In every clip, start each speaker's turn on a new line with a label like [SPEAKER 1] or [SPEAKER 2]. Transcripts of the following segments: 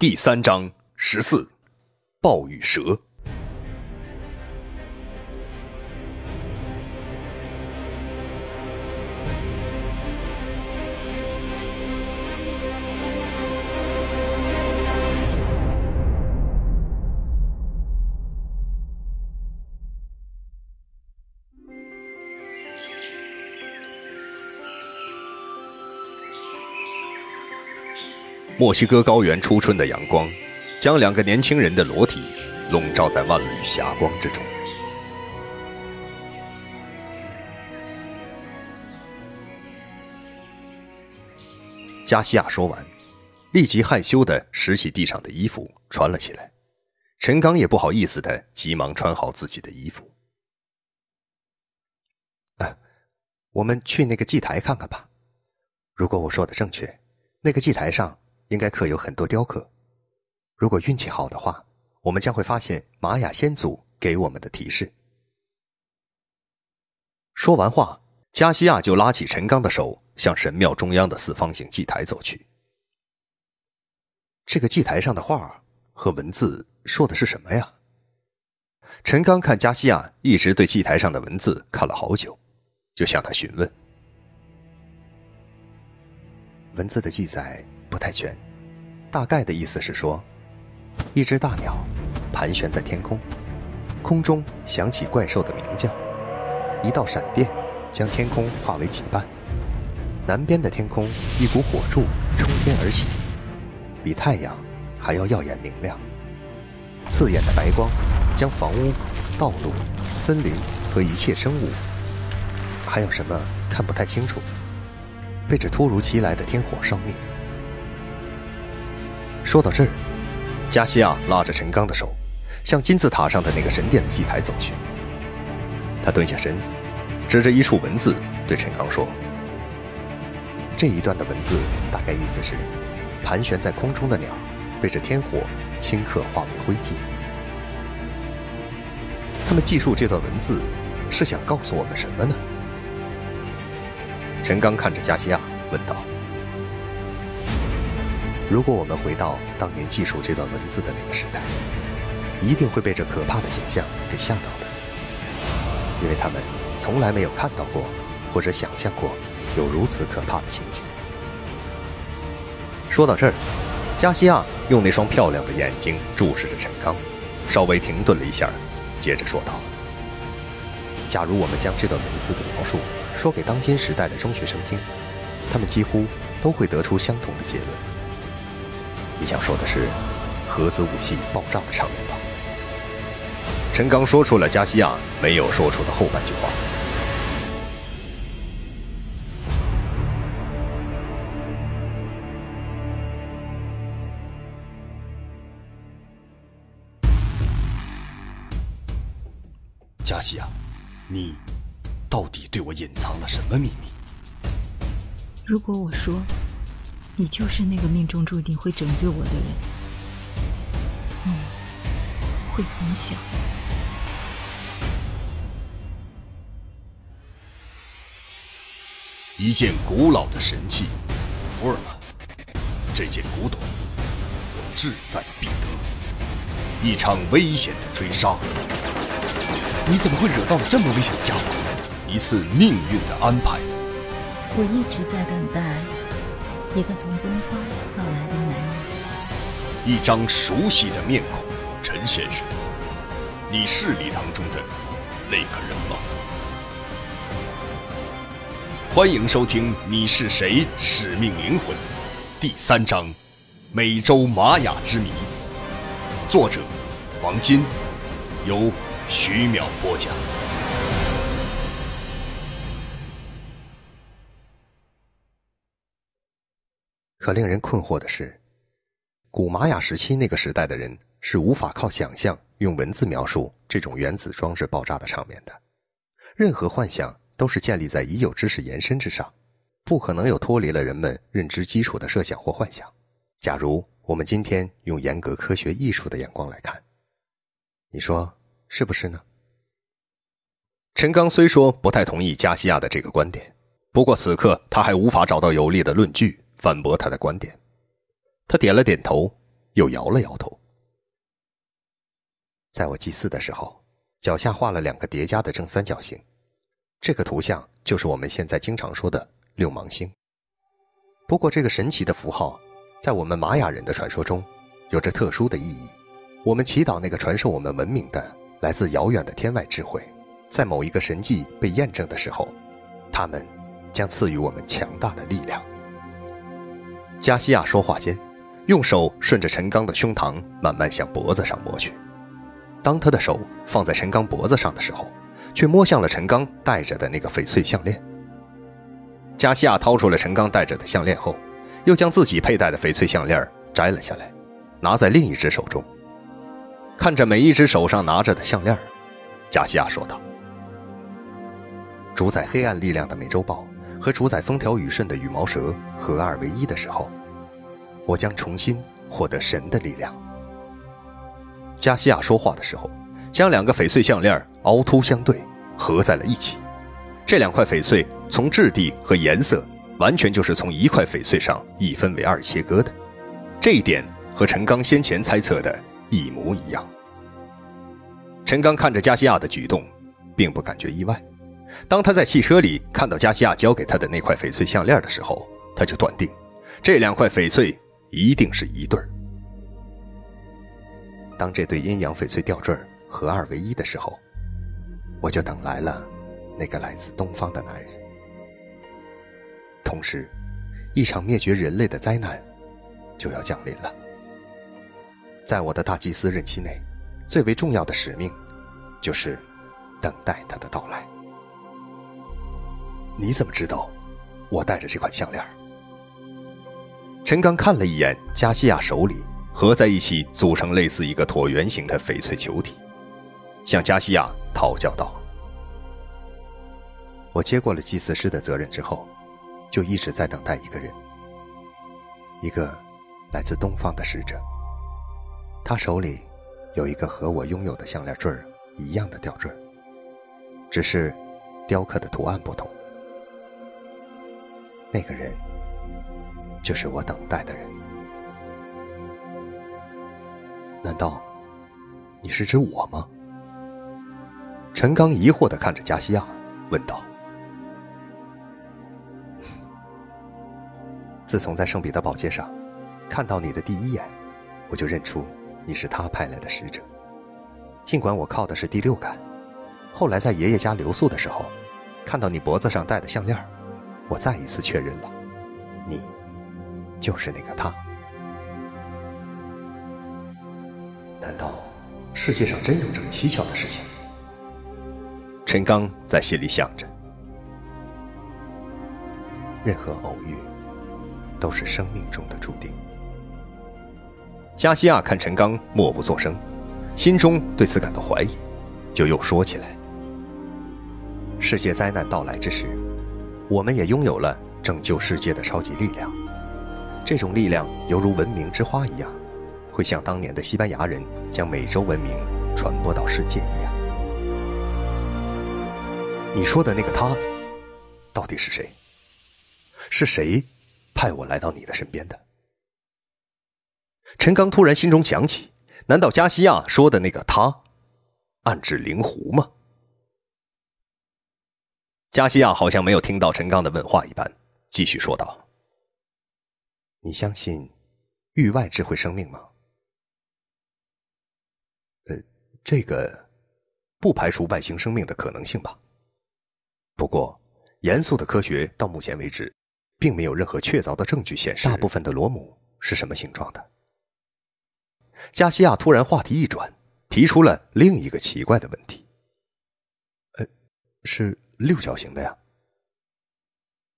[SPEAKER 1] 第三章十四，暴雨蛇。墨西哥高原初春的阳光，将两个年轻人的裸体笼罩在万缕霞光之中。加西亚说完，立即害羞地拾起地上的衣服穿了起来。陈刚也不好意思的，急忙穿好自己的衣服。
[SPEAKER 2] 我们去那个祭台看看吧。如果我说的正确，那个祭台上。应该刻有很多雕刻，如果运气好的话，我们将会发现玛雅先祖给我们的提示。
[SPEAKER 1] 说完话，加西亚就拉起陈刚的手，向神庙中央的四方形祭台走去。
[SPEAKER 2] 这个祭台上的画和文字说的是什么呀？
[SPEAKER 1] 陈刚看加西亚一直对祭台上的文字看了好久，就向他询问。
[SPEAKER 2] 文字的记载。不太全，大概的意思是说，一只大鸟盘旋在天空，空中响起怪兽的鸣叫，一道闪电将天空化为几半，南边的天空一股火柱冲天而起，比太阳还要耀眼明亮，刺眼的白光将房屋、道路、森林和一切生物，还有什么看不太清楚，被这突如其来的天火烧灭。说到这儿，加西亚拉着陈刚的手，向金字塔上的那个神殿的祭台走去。他蹲下身子，指着一处文字对陈刚说：“这一段的文字大概意思是，盘旋在空中的鸟被这天火顷刻化为灰烬。他们记述这段文字，是想告诉我们什么呢？”陈刚看着加西亚问道。如果我们回到当年记述这段文字的那个时代，一定会被这可怕的景象给吓到的，因为他们从来没有看到过或者想象过有如此可怕的情景。说到这儿，加西亚用那双漂亮的眼睛注视着陈刚，稍微停顿了一下，接着说道：“假如我们将这段文字的描述说给当今时代的中学生听，他们几乎都会得出相同的结论。”你想说的是核子武器爆炸的场面吧？
[SPEAKER 1] 陈刚说出了加西亚没有说出的后半句话。
[SPEAKER 3] 加西亚，你到底对我隐藏了什么秘密？
[SPEAKER 4] 如果我说……你就是那个命中注定会拯救我的人，你会怎么想？
[SPEAKER 3] 一件古老的神器，福尔曼，这件古董，我志在必得。一场危险的追杀，你怎么会惹到了这么危险的家伙？一次命运的安排，
[SPEAKER 4] 我一直在等待。一个从东方到来的男人，
[SPEAKER 3] 一张熟悉的面孔，陈先生，你是礼堂中的那个人吗？欢迎收听《你是谁？使命灵魂》第三章《美洲玛雅之谜》，作者王金，由徐淼播讲。
[SPEAKER 2] 令人困惑的是，古玛雅时期那个时代的人是无法靠想象用文字描述这种原子装置爆炸的场面的。任何幻想都是建立在已有知识延伸之上，不可能有脱离了人们认知基础的设想或幻想。假如我们今天用严格科学艺术的眼光来看，你说是不是呢？
[SPEAKER 1] 陈刚虽说不太同意加西亚的这个观点，不过此刻他还无法找到有力的论据。反驳他的观点，他点了点头，又摇了摇头。
[SPEAKER 2] 在我祭祀的时候，脚下画了两个叠加的正三角形，这个图像就是我们现在经常说的六芒星。不过，这个神奇的符号，在我们玛雅人的传说中，有着特殊的意义。我们祈祷那个传授我们文明的、来自遥远的天外智慧，在某一个神迹被验证的时候，他们将赐予我们强大的力量。
[SPEAKER 1] 加西亚说话间，用手顺着陈刚的胸膛慢慢向脖子上摸去。当他的手放在陈刚脖子上的时候，却摸向了陈刚戴着的那个翡翠项链。加西亚掏出了陈刚戴着的项链后，又将自己佩戴的翡翠项链摘了下来，拿在另一只手中。看着每一只手上拿着的项链，加西亚说道：“
[SPEAKER 2] 主宰黑暗力量的美洲豹和主宰风调雨顺的羽毛蛇合二为一的时候，我将重新获得神的力量。”
[SPEAKER 1] 加西亚说话的时候，将两个翡翠项链凹凸相对，合在了一起。这两块翡翠从质地和颜色，完全就是从一块翡翠上一分为二切割的。这一点和陈刚先前猜测的。一模一样。陈刚看着加西亚的举动，并不感觉意外。当他在汽车里看到加西亚交给他的那块翡翠项链的时候，他就断定，这两块翡翠一定是一对儿。
[SPEAKER 2] 当这对阴阳翡翠吊坠合二为一的时候，我就等来了那个来自东方的男人。同时，一场灭绝人类的灾难就要降临了。在我的大祭司任期内，最为重要的使命，就是等待他的到来。
[SPEAKER 1] 你怎么知道我戴着这款项链？陈刚看了一眼加西亚手里合在一起组成类似一个椭圆形的翡翠球体，向加西亚讨教道：“
[SPEAKER 2] 我接过了祭祀师的责任之后，就一直在等待一个人，一个来自东方的使者。”他手里有一个和我拥有的项链坠儿一样的吊坠，只是雕刻的图案不同。那个人就是我等待的人。
[SPEAKER 1] 难道你是指我吗？陈刚疑惑的看着加西亚，问道：“
[SPEAKER 2] 自从在圣彼得堡街上看到你的第一眼，我就认出。”你是他派来的使者，尽管我靠的是第六感。后来在爷爷家留宿的时候，看到你脖子上戴的项链，我再一次确认了，你就是那个他。
[SPEAKER 1] 难道世界上真有这么蹊跷的事情？陈刚在心里想着。
[SPEAKER 2] 任何偶遇，都是生命中的注定。
[SPEAKER 1] 加西亚看陈刚默不作声，心中对此感到怀疑，就又说起来：“
[SPEAKER 2] 世界灾难到来之时，我们也拥有了拯救世界的超级力量。这种力量犹如文明之花一样，会像当年的西班牙人将美洲文明传播到世界一样。
[SPEAKER 1] 你说的那个他，到底是谁？是谁派我来到你的身边的？”陈刚突然心中想起，难道加西亚说的那个他，暗指灵狐吗？加西亚好像没有听到陈刚的问话一般，继续说道：“
[SPEAKER 2] 你相信域外智慧生命吗？”“
[SPEAKER 1] 呃，这个不排除外星生命的可能性吧。不过，严肃的科学到目前为止，并没有任何确凿的证据显示
[SPEAKER 2] 大部分的螺母是什么形状的。”
[SPEAKER 1] 加西亚突然话题一转，提出了另一个奇怪的问题：“呃，是六角形的呀？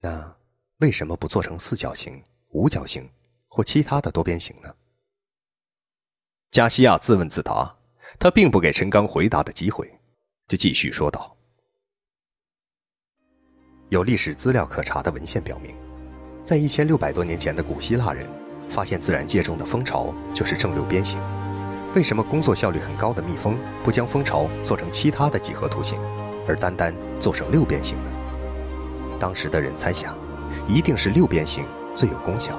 [SPEAKER 2] 那为什么不做成四角形、五角形或其他的多边形呢？”
[SPEAKER 1] 加西亚自问自答，他并不给陈刚回答的机会，就继续说道：“
[SPEAKER 2] 有历史资料可查的文献表明，在一千六百多年前的古希腊人。”发现自然界中的蜂巢就是正六边形，为什么工作效率很高的蜜蜂不将蜂巢做成其他的几何图形，而单单做成六边形呢？当时的人猜想，一定是六边形最有功效。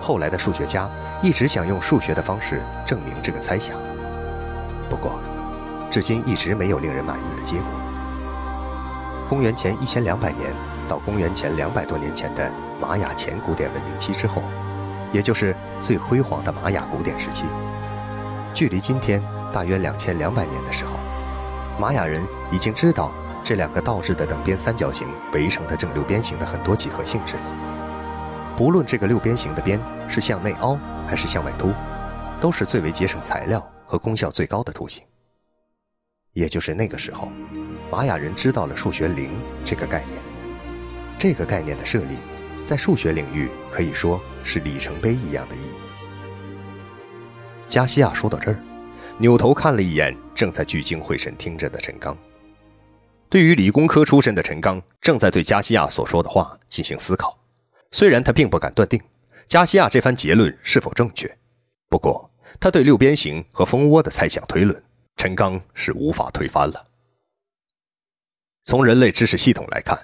[SPEAKER 2] 后来的数学家一直想用数学的方式证明这个猜想，不过，至今一直没有令人满意的结果。公元前一千两百年到公元前两百多年前的玛雅前古典文明期之后，也就是最辉煌的玛雅古典时期，距离今天大约两千两百年的时候，玛雅人已经知道这两个倒置的等边三角形围成的正六边形的很多几何性质了。不论这个六边形的边是向内凹还是向外凸，都是最为节省材料和功效最高的图形。也就是那个时候。玛雅人知道了数学零这个概念，这个概念的设立，在数学领域可以说是里程碑一样的意义。加西亚说到这儿，扭头看了一眼正在聚精会神听着的陈刚。对于理工科出身的陈刚，正在对加西亚所说的话进行思考。虽然他并不敢断定加西亚这番结论是否正确，不过他对六边形和蜂窝的猜想推论，陈刚是无法推翻了。从人类知识系统来看，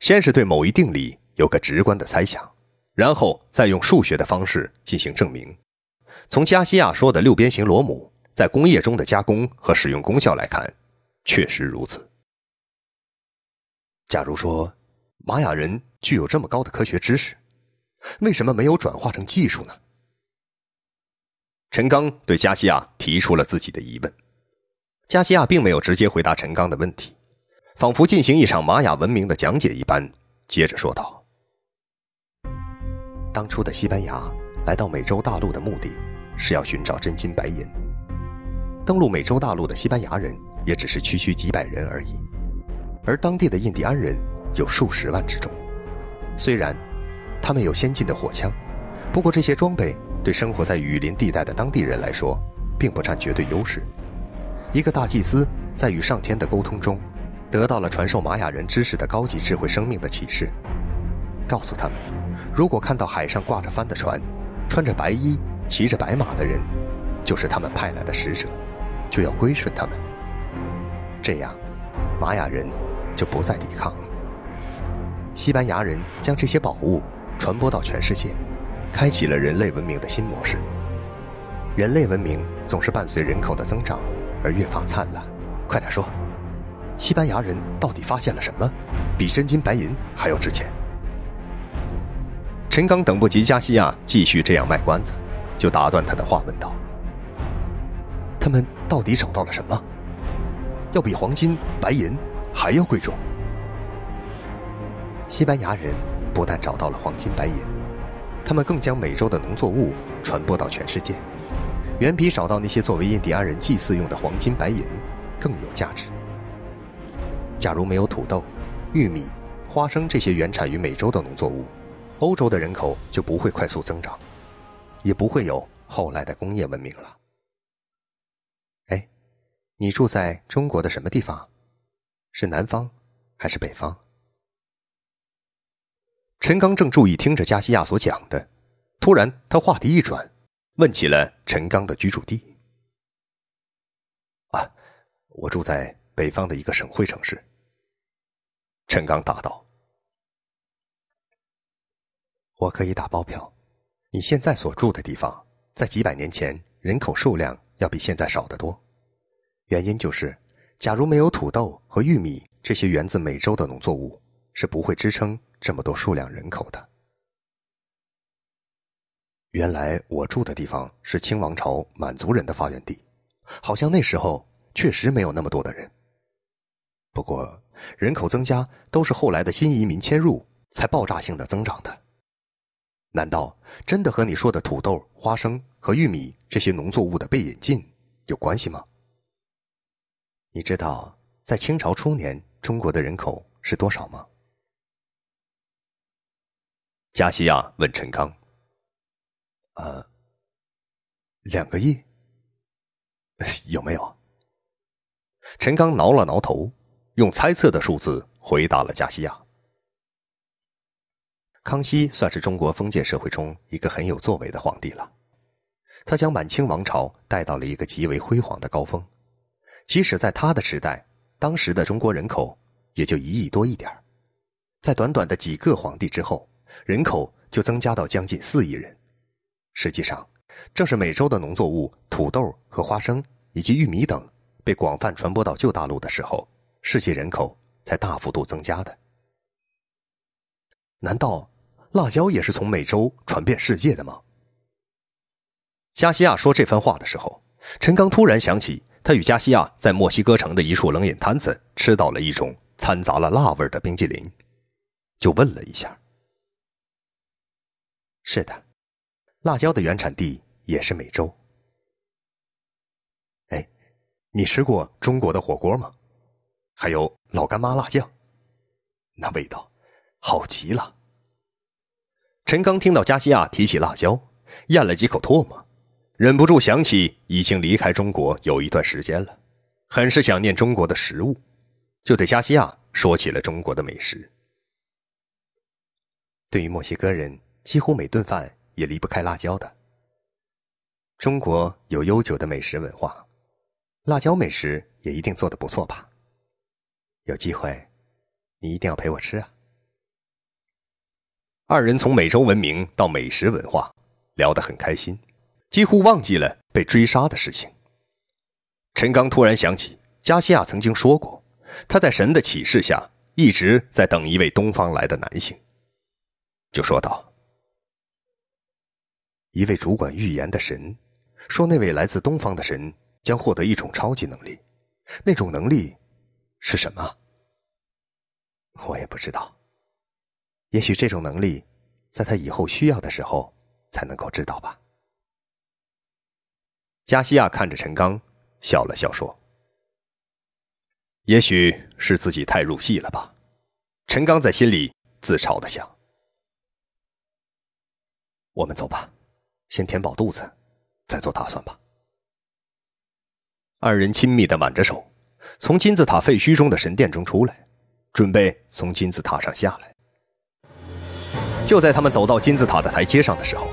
[SPEAKER 2] 先是对某一定理有个直观的猜想，然后再用数学的方式进行证明。从加西亚说的六边形螺母在工业中的加工和使用功效来看，确实如此。假如说玛雅人具有这么高的科学知识，为什么没有转化成技术呢？陈刚对加西亚提出了自己的疑问，加西亚并没有直接回答陈刚的问题。仿佛进行一场玛雅文明的讲解一般，接着说道：“当初的西班牙来到美洲大陆的目的，是要寻找真金白银。登陆美洲大陆的西班牙人也只是区区几百人而已，而当地的印第安人有数十万之众。虽然他们有先进的火枪，不过这些装备对生活在雨林地带的当地人来说，并不占绝对优势。一个大祭司在与上天的沟通中。”得到了传授玛雅人知识的高级智慧生命的启示，告诉他们，如果看到海上挂着帆的船，穿着白衣、骑着白马的人，就是他们派来的使者，就要归顺他们。这样，玛雅人就不再抵抗了。西班牙人将这些宝物传播到全世界，开启了人类文明的新模式。人类文明总是伴随人口的增长而越发灿烂。快点说！西班牙人到底发现了什么，比真金白银还要值钱？陈刚等不及加西亚继续这样卖关子，就打断他的话，问道：“他们到底找到了什么？要比黄金、白银还要贵重？”西班牙人不但找到了黄金、白银，他们更将美洲的农作物传播到全世界，远比找到那些作为印第安人祭祀用的黄金、白银更有价值。假如没有土豆、玉米、花生这些原产于美洲的农作物，欧洲的人口就不会快速增长，也不会有后来的工业文明了。你住在中国的什么地方？是南方还是北方？陈刚正注意听着加西亚所讲的，突然他话题一转，问起了陈刚的居住地。啊，我住在。北方的一个省会城市，陈刚答道：“我可以打包票，你现在所住的地方，在几百年前人口数量要比现在少得多。原因就是，假如没有土豆和玉米这些源自美洲的农作物，是不会支撑这么多数量人口的。原来我住的地方是清王朝满族人的发源地，好像那时候确实没有那么多的人。”不过，人口增加都是后来的新移民迁入才爆炸性的增长的。难道真的和你说的土豆、花生和玉米这些农作物的被引进有关系吗？你知道在清朝初年中国的人口是多少吗？加西亚问陈刚：“呃，两个亿？有没有？”陈刚挠了挠头。用猜测的数字回答了加西亚。康熙算是中国封建社会中一个很有作为的皇帝了，他将满清王朝带到了一个极为辉煌的高峰。即使在他的时代，当时的中国人口也就一亿多一点在短短的几个皇帝之后，人口就增加到将近四亿人，实际上，正是美洲的农作物土豆和花生以及玉米等被广泛传播到旧大陆的时候，世界人口才大幅度增加的。难道辣椒也是从美洲传遍世界的吗？
[SPEAKER 1] 加西亚说这番话的时候，陈刚突然想起，他与加西亚在墨西哥城的一处冷饮摊子吃到了一种掺杂了辣味的冰激凌，就问了一下：“
[SPEAKER 2] 是的。”辣椒的原产地也是美洲。哎，你吃过中国的火锅吗？还有老干妈辣酱，那味道好极了。
[SPEAKER 1] 陈刚听到加西亚提起辣椒，咽了几口唾沫，忍不住想起已经离开中国有一段时间了，很是想念中国的食物，就对加西亚说起了中国的美食。
[SPEAKER 2] 对于墨西哥人，几乎每顿饭。也离不开辣椒的。中国有悠久的美食文化，辣椒美食也一定做的不错吧？有机会，你一定要陪我吃啊！
[SPEAKER 1] 二人从美洲文明到美食文化，聊得很开心，几乎忘记了被追杀的事情。陈刚突然想起，加西亚曾经说过，他在神的启示下一直在等一位东方来的男性，就说道。
[SPEAKER 2] 一位主管预言的神说：“那位来自东方的神将获得一种超级能力，那种能力是什么？我也不知道。也许这种能力在他以后需要的时候才能够知道吧。”
[SPEAKER 1] 加西亚看着陈刚，笑了笑说：“也许是自己太入戏了吧。”陈刚在心里自嘲的想：“
[SPEAKER 2] 我们走吧。”先填饱肚子，再做打算吧。
[SPEAKER 1] 二人亲密的挽着手，从金字塔废墟中的神殿中出来，准备从金字塔上下来。就在他们走到金字塔的台阶上的时候，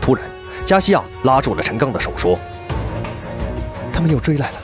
[SPEAKER 1] 突然，加西亚拉住了陈刚的手，说：“
[SPEAKER 2] 他们又追来了。”